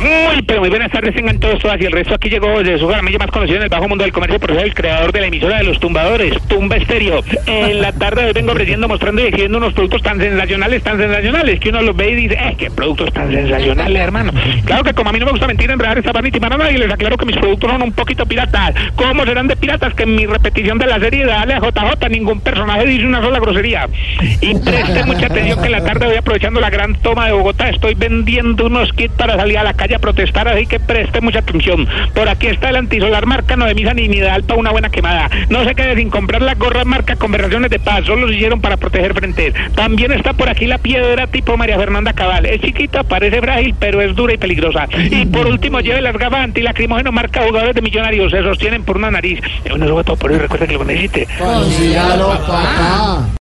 Muy, pero muy buenas tardes, tengan todos, todas y el resto. Aquí llegó de su Jaramillo más conocido en el bajo mundo del comercio por ser el creador de la emisora de los tumbadores, Tumba Estéreo. En la tarde de hoy vengo ofreciendo, mostrando y exhibiendo unos productos tan sensacionales, tan sensacionales, que uno los ve y dice, eh, qué productos tan sensacionales, hermano. Claro que como a mí no me gusta mentir, enredar esta y timar a nadie, les aclaro que mis productos son un poquito piratas. ¿Cómo serán de piratas? Que en mi repetición de la serie de Dale a JJ ningún personaje dice una sola grosería. Y presten mucha atención que en la tarde voy aprovechando la gran toma de Bogotá, estoy vendiendo unos kits para salir a la calle a protestar, así que preste mucha atención. Por aquí está el antisolar marca no de misa ni para una buena quemada. No se quede sin comprar la gorra marca conversaciones de paz, solo se hicieron para proteger frentes. También está por aquí la piedra tipo María Fernanda Cabal. Es chiquita, parece frágil, pero es dura y peligrosa. Y por último, lleve las gafas antilacrimógeno marca jugadores de millonarios, se sostienen por una nariz. Bueno, eso fue todo por hoy, recuerda que lo necesite. Consígalo, papá.